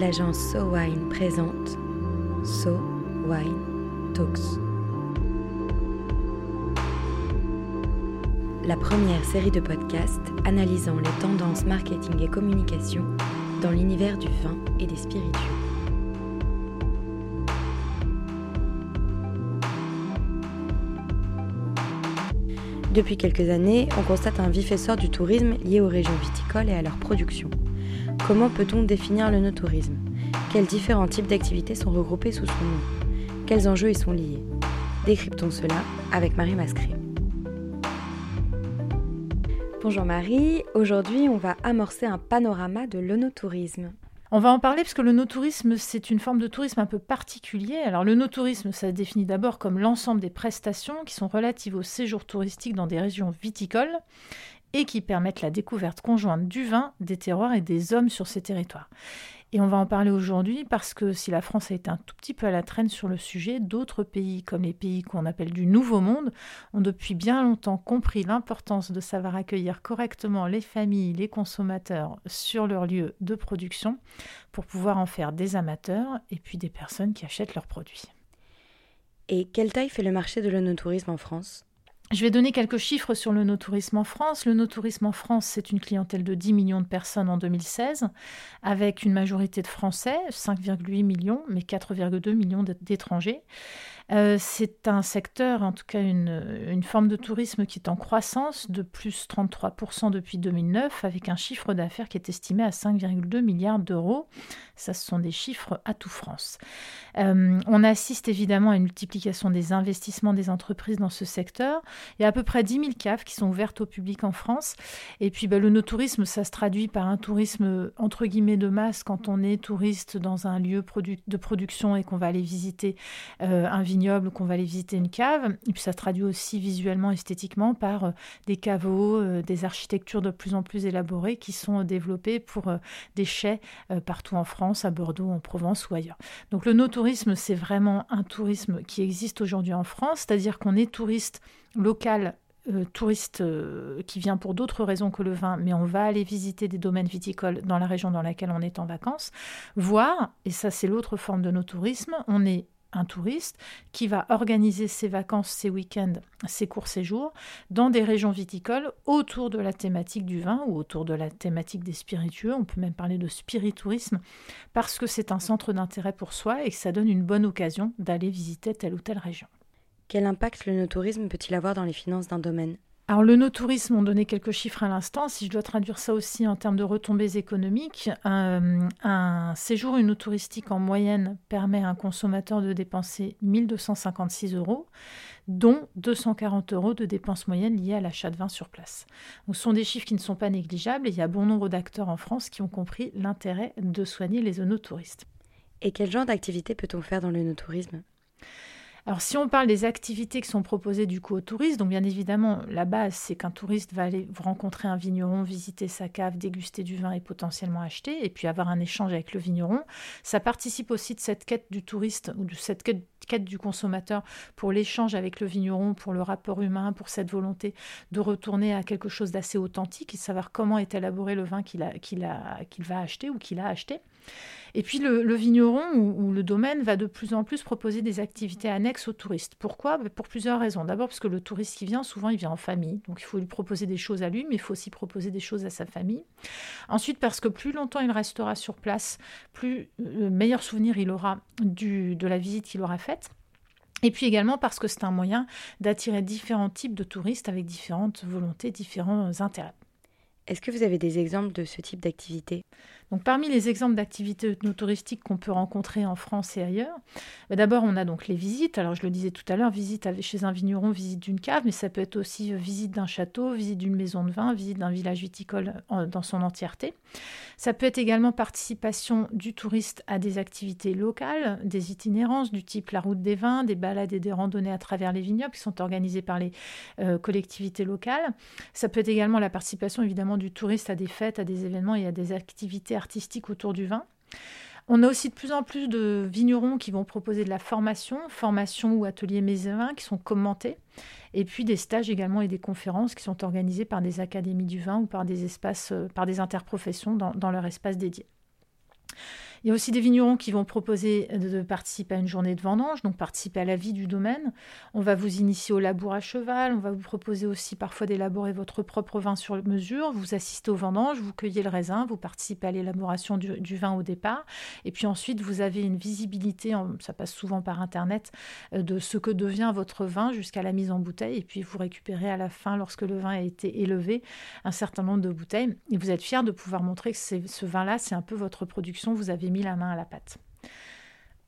l'agence So Wine présente So Wine Talks. La première série de podcasts analysant les tendances marketing et communication dans l'univers du vin et des spiritueux. Depuis quelques années, on constate un vif essor du tourisme lié aux régions viticoles et à leur production. Comment peut-on définir le no-tourisme? Quels différents types d'activités sont regroupés sous son nom? Quels enjeux y sont liés? Décryptons cela avec Marie Mascré. Bonjour Marie, aujourd'hui on va amorcer un panorama de l'onotourisme. On va en parler parce que le no-tourisme, c'est une forme de tourisme un peu particulier. Alors le no-tourisme, ça se définit d'abord comme l'ensemble des prestations qui sont relatives au séjour touristique dans des régions viticoles et qui permettent la découverte conjointe du vin, des terroirs et des hommes sur ces territoires. Et on va en parler aujourd'hui parce que si la France a été un tout petit peu à la traîne sur le sujet, d'autres pays, comme les pays qu'on appelle du Nouveau Monde, ont depuis bien longtemps compris l'importance de savoir accueillir correctement les familles, les consommateurs sur leur lieu de production pour pouvoir en faire des amateurs et puis des personnes qui achètent leurs produits. Et quelle taille fait le marché de l'onotourisme en France? Je vais donner quelques chiffres sur le no-tourisme en France. Le no-tourisme en France, c'est une clientèle de 10 millions de personnes en 2016, avec une majorité de Français, 5,8 millions, mais 4,2 millions d'étrangers. Euh, c'est un secteur, en tout cas une, forme de tourisme qui est en croissance de plus 33% depuis 2009, avec un chiffre d'affaires qui est estimé à 5,2 milliards d'euros. Ça, ce sont des chiffres à tout France. Euh, on assiste évidemment à une multiplication des investissements des entreprises dans ce secteur. Il y a à peu près 10 000 caves qui sont ouvertes au public en France. Et puis, ben, le no-tourisme, ça se traduit par un tourisme entre guillemets de masse quand on est touriste dans un lieu de production et qu'on va aller visiter euh, un vignoble qu'on va aller visiter une cave. Et puis ça se traduit aussi visuellement, esthétiquement par euh, des caveaux, euh, des architectures de plus en plus élaborées qui sont développées pour euh, des chais partout en France, à Bordeaux, en Provence ou ailleurs. Donc le no-tourisme, c'est vraiment un tourisme qui existe aujourd'hui en France, c'est-à-dire qu'on est touriste local touriste qui vient pour d'autres raisons que le vin, mais on va aller visiter des domaines viticoles dans la région dans laquelle on est en vacances, voir, et ça c'est l'autre forme de nos tourisme, on est un touriste qui va organiser ses vacances, ses week-ends, ses courts séjours dans des régions viticoles autour de la thématique du vin ou autour de la thématique des spiritueux. On peut même parler de spiritourisme parce que c'est un centre d'intérêt pour soi et que ça donne une bonne occasion d'aller visiter telle ou telle région. Quel impact le no-tourisme peut-il avoir dans les finances d'un domaine? Alors le no-tourisme, on donnait quelques chiffres à l'instant. Si je dois traduire ça aussi en termes de retombées économiques, un, un séjour touristique en moyenne permet à un consommateur de dépenser 1256 euros, dont 240 euros de dépenses moyennes liées à l'achat de vin sur place. ce sont des chiffres qui ne sont pas négligeables il y a bon nombre d'acteurs en France qui ont compris l'intérêt de soigner les touristes. Et quel genre d'activité peut-on faire dans le no-tourisme? Alors si on parle des activités qui sont proposées du coup aux touristes, donc bien évidemment la base c'est qu'un touriste va aller rencontrer un vigneron, visiter sa cave, déguster du vin et potentiellement acheter, et puis avoir un échange avec le vigneron. Ça participe aussi de cette quête du touriste ou de cette quête, du consommateur pour l'échange avec le vigneron, pour le rapport humain, pour cette volonté de retourner à quelque chose d'assez authentique et savoir comment est élaboré le vin qu'il qu'il va acheter ou qu'il a acheté. Et puis le, vigneron ou, le domaine va de plus en plus proposer des activités annexes aux touristes. Pourquoi? Ben, Pour plusieurs raisons. D'abord parce que le touriste qui vient, souvent il vient en famille, donc il faut lui proposer des choses à lui, mais il faut aussi proposer des choses à sa famille. Ensuite parce que plus longtemps il restera sur place, plus euh, meilleur souvenir il aura du, de la visite qu'il aura faite. Et puis également parce que c'est un moyen d'attirer différents types de touristes avec différentes volontés, différents intérêts. Est-ce que vous avez des exemples de ce type d'activité? Donc, parmi les exemples d'activités touristiques qu'on peut rencontrer en France et ailleurs, bah, d'abord on a donc les visites. Alors je le disais tout à l'heure, visite chez un vigneron, visite d'une cave, mais ça peut être aussi euh, visite d'un château, visite d'une maison de vin, visite d'un village viticole dans son entièreté. Ça peut être également participation du touriste à des activités locales, des itinérances du type la route des vins, des balades et des randonnées à travers les vignobles qui sont organisées par les euh, collectivités locales. Ça peut être également la participation évidemment du touriste à des fêtes, à des événements et à des activités artistique autour du vin. On a aussi de plus en plus de vignerons qui vont proposer de la formation, formation ou ateliers vins qui sont commentés, et puis des stages également et des conférences qui sont organisées par des académies du vin ou par des espaces, euh, par des interprofessions dans leur espace dédié. Il y a aussi des vignerons qui vont proposer de participer à une journée de vendange, donc participer à la vie du domaine. On va vous initier au labour à cheval, on va vous proposer aussi parfois d'élaborer votre propre vin sur mesure, vous assistez aux vendanges, vous cueillez le raisin, vous participez à l'élaboration du, vin au départ, et puis ensuite vous avez une visibilité, ça passe souvent par Internet, euh, de ce que devient votre vin jusqu'à la mise en bouteille, et puis vous récupérez à la fin, lorsque le vin a été élevé, un certain nombre de bouteilles, et vous êtes fier de pouvoir montrer que ce vin-là, c'est un peu votre production, vous avez mis la main à la pâte.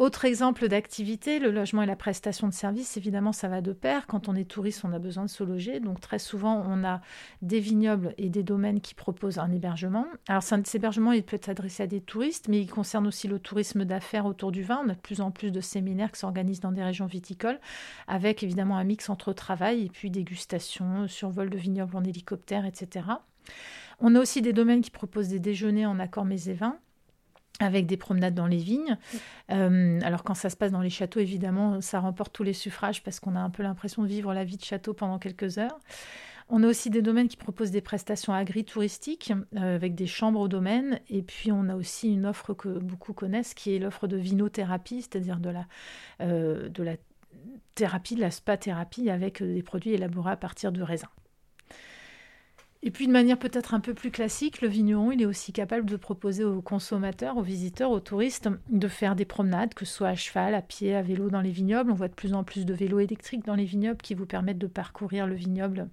Autre exemple d'activité, le logement et la prestation de services, évidemment, ça va de pair. Quand on est touriste, on a besoin de se loger. Donc, très souvent, on a des vignobles et des domaines qui proposent un hébergement. Alors, cet hébergement, il peut être adressé à des touristes, mais il concerne aussi le tourisme d'affaires autour du vin. On a de plus en plus de séminaires qui s'organisent dans des régions viticoles, avec évidemment un mix entre travail et puis dégustation, survol de vignobles en hélicoptère, etc. On a aussi des domaines qui proposent des déjeuners en accord mets et vins avec des promenades dans les vignes. Euh, alors quand ça se passe dans les châteaux, évidemment, ça remporte tous les suffrages parce qu'on a un peu l'impression de vivre la vie de château pendant quelques heures. On a aussi des domaines qui proposent des prestations agri-touristiques euh, avec des chambres au domaine. Et puis on a aussi une offre que beaucoup connaissent qui est l'offre de vinothérapie, c'est-à-dire de la, euh, de la thérapie, de la spa-thérapie avec des produits élaborés à partir de raisins. Et puis de manière peut-être un peu plus classique, le vigneron, il est aussi capable de proposer aux consommateurs, aux visiteurs, aux touristes, de faire des promenades, que ce soit à cheval, à pied, à vélo dans les vignobles. On voit de plus en plus de vélos électriques dans les vignobles qui vous permettent de parcourir le vignoble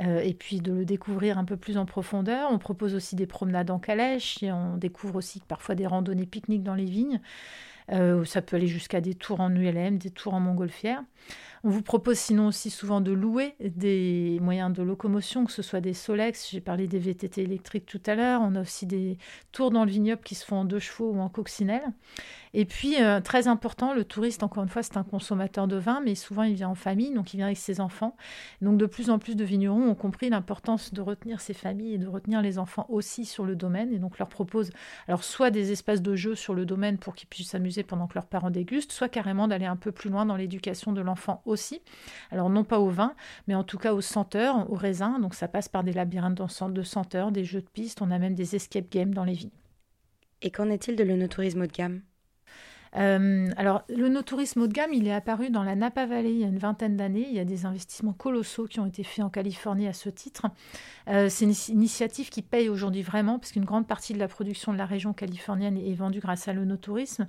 euh, et puis de le découvrir un peu plus en profondeur. On propose aussi des promenades en calèche et on découvre aussi parfois des randonnées pique-nique dans les vignes. Euh, ça peut aller jusqu'à des tours en ULM, des tours en montgolfière. On vous propose sinon aussi souvent de louer des moyens de locomotion, que ce soit des Solex, j'ai parlé des VTT électriques tout à l'heure, on a aussi des tours dans le vignoble qui se font en deux chevaux ou en coccinelle. Et puis, euh, très important, le touriste, encore une fois, c'est un consommateur de vin, mais souvent il vient en famille, donc il vient avec ses enfants. Donc de plus en plus de vignerons ont compris l'importance de retenir ses familles et de retenir les enfants aussi sur le domaine, et donc leur propose alors soit des espaces de jeu sur le domaine pour qu'ils puissent s'amuser pendant que leurs parents dégustent, soit carrément d'aller un peu plus loin dans l'éducation de l'enfant aussi. Alors non pas au vin, mais en tout cas aux senteurs, aux raisins. Donc ça passe par des labyrinthes de senteurs, des jeux de pistes. On a même des escape games dans les vignes. Et qu'en est-il de l'onotourisme haut de gamme? Euh, alors, le no-tourisme haut de gamme, il est apparu dans la Napa Valley il y a une vingtaine d'années. Il y a des investissements colossaux qui ont été faits en Californie à ce titre. Euh, c'est une initiative qui paye aujourd'hui vraiment, parce qu'une grande partie de la production de la région californienne est vendue grâce à l'onotourisme.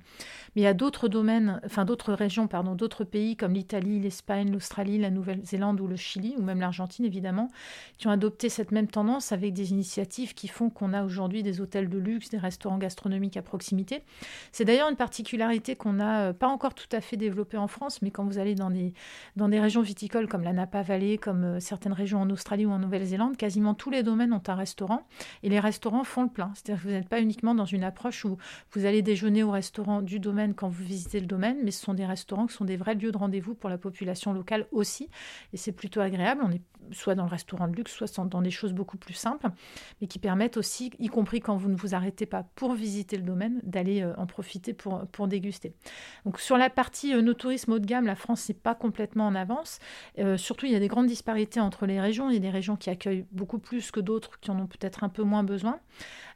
Mais il y a d'autres domaines, enfin d'autres régions, pardon, d'autres pays comme l'Italie, l'Espagne, l'Australie, la Nouvelle-Zélande ou le Chili, ou même l'Argentine évidemment, qui ont adopté cette même tendance avec des initiatives qui font qu'on a aujourd'hui des hôtels de luxe, des restaurants gastronomiques à proximité. C'est d'ailleurs une particularité qu'on n'a euh, pas encore tout à fait développée en France, mais quand vous allez dans des, dans des régions viticoles comme la Napa Valley, comme euh, certaines régions en Australie ou en Nouvelle-Zélande, quasiment tous les domaines ont un restaurant et les restaurants font le plein. C'est-à-dire que vous n'êtes pas uniquement dans une approche où vous allez déjeuner au restaurant du domaine quand vous visitez le domaine, mais ce sont des restaurants qui sont des vrais lieux de rendez-vous pour la population locale aussi. Et c'est plutôt agréable. On est soit dans le restaurant de luxe, soit dans des choses beaucoup plus simples, mais qui permettent aussi, y compris quand vous ne vous arrêtez pas pour visiter le domaine, d'aller euh, en profiter pour, pour déguster. Donc sur la partie euh, no tourisme haut de gamme, la France n'est pas complètement en avance. Euh, surtout, il y a des grandes disparités entre les régions. Il y a des régions qui accueillent beaucoup plus que d'autres qui en ont peut-être un peu moins besoin.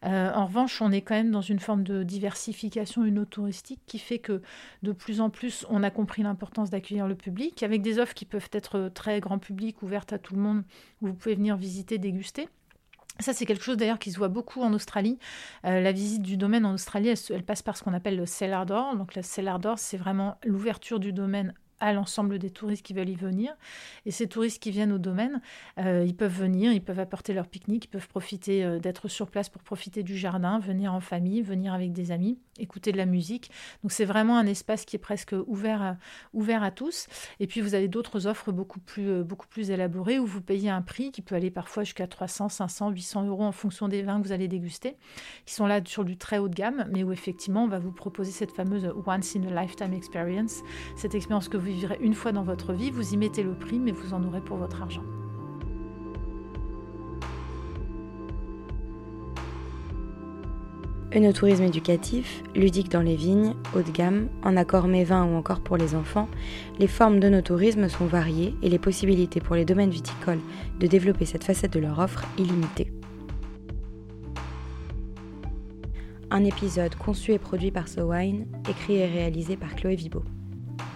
En revanche, on est quand même dans une forme de diversification touristique qui fait que de plus en plus, on a compris l'importance d'accueillir le public avec des offres qui peuvent être très grand public, ouvertes à tout le monde, où vous pouvez venir visiter, déguster. Ça, c'est quelque chose d'ailleurs qui se voit beaucoup en Australie. Euh, la visite du domaine en Australie, elle, passe par ce qu'on appelle le cellar door. Donc, le cellar door, c'est vraiment l'ouverture du domaine à l'ensemble des touristes qui veulent y venir. Et ces touristes qui viennent au domaine, euh, ils peuvent venir, ils peuvent apporter leur pique-nique, ils peuvent profiter euh, d'être sur place pour profiter du jardin, venir en famille, venir avec des amis, écouter de la musique. Donc c'est vraiment un espace qui est presque ouvert à, ouvert à tous. Et puis vous avez d'autres offres beaucoup plus, euh, beaucoup plus élaborées où vous payez un prix qui peut aller parfois jusqu'à 300, 500, 800 euros en fonction des vins que vous allez déguster, qui sont là sur du très haut de gamme, mais où effectivement on va vous proposer cette fameuse once in a lifetime experience, cette expérience que vous vivrez une fois dans votre vie, vous y mettez le prix, mais vous en aurez pour votre argent. Œnotourisme éducatif, ludique dans les vignes, haut de gamme, en accord mes vins ou encore pour les enfants, les formes d'œnotourisme sont variées et les possibilités pour les domaines viticoles de développer cette facette de leur offre illimitées. un épisode conçu et produit par So Wine, écrit et réalisé par Chloé Vibo.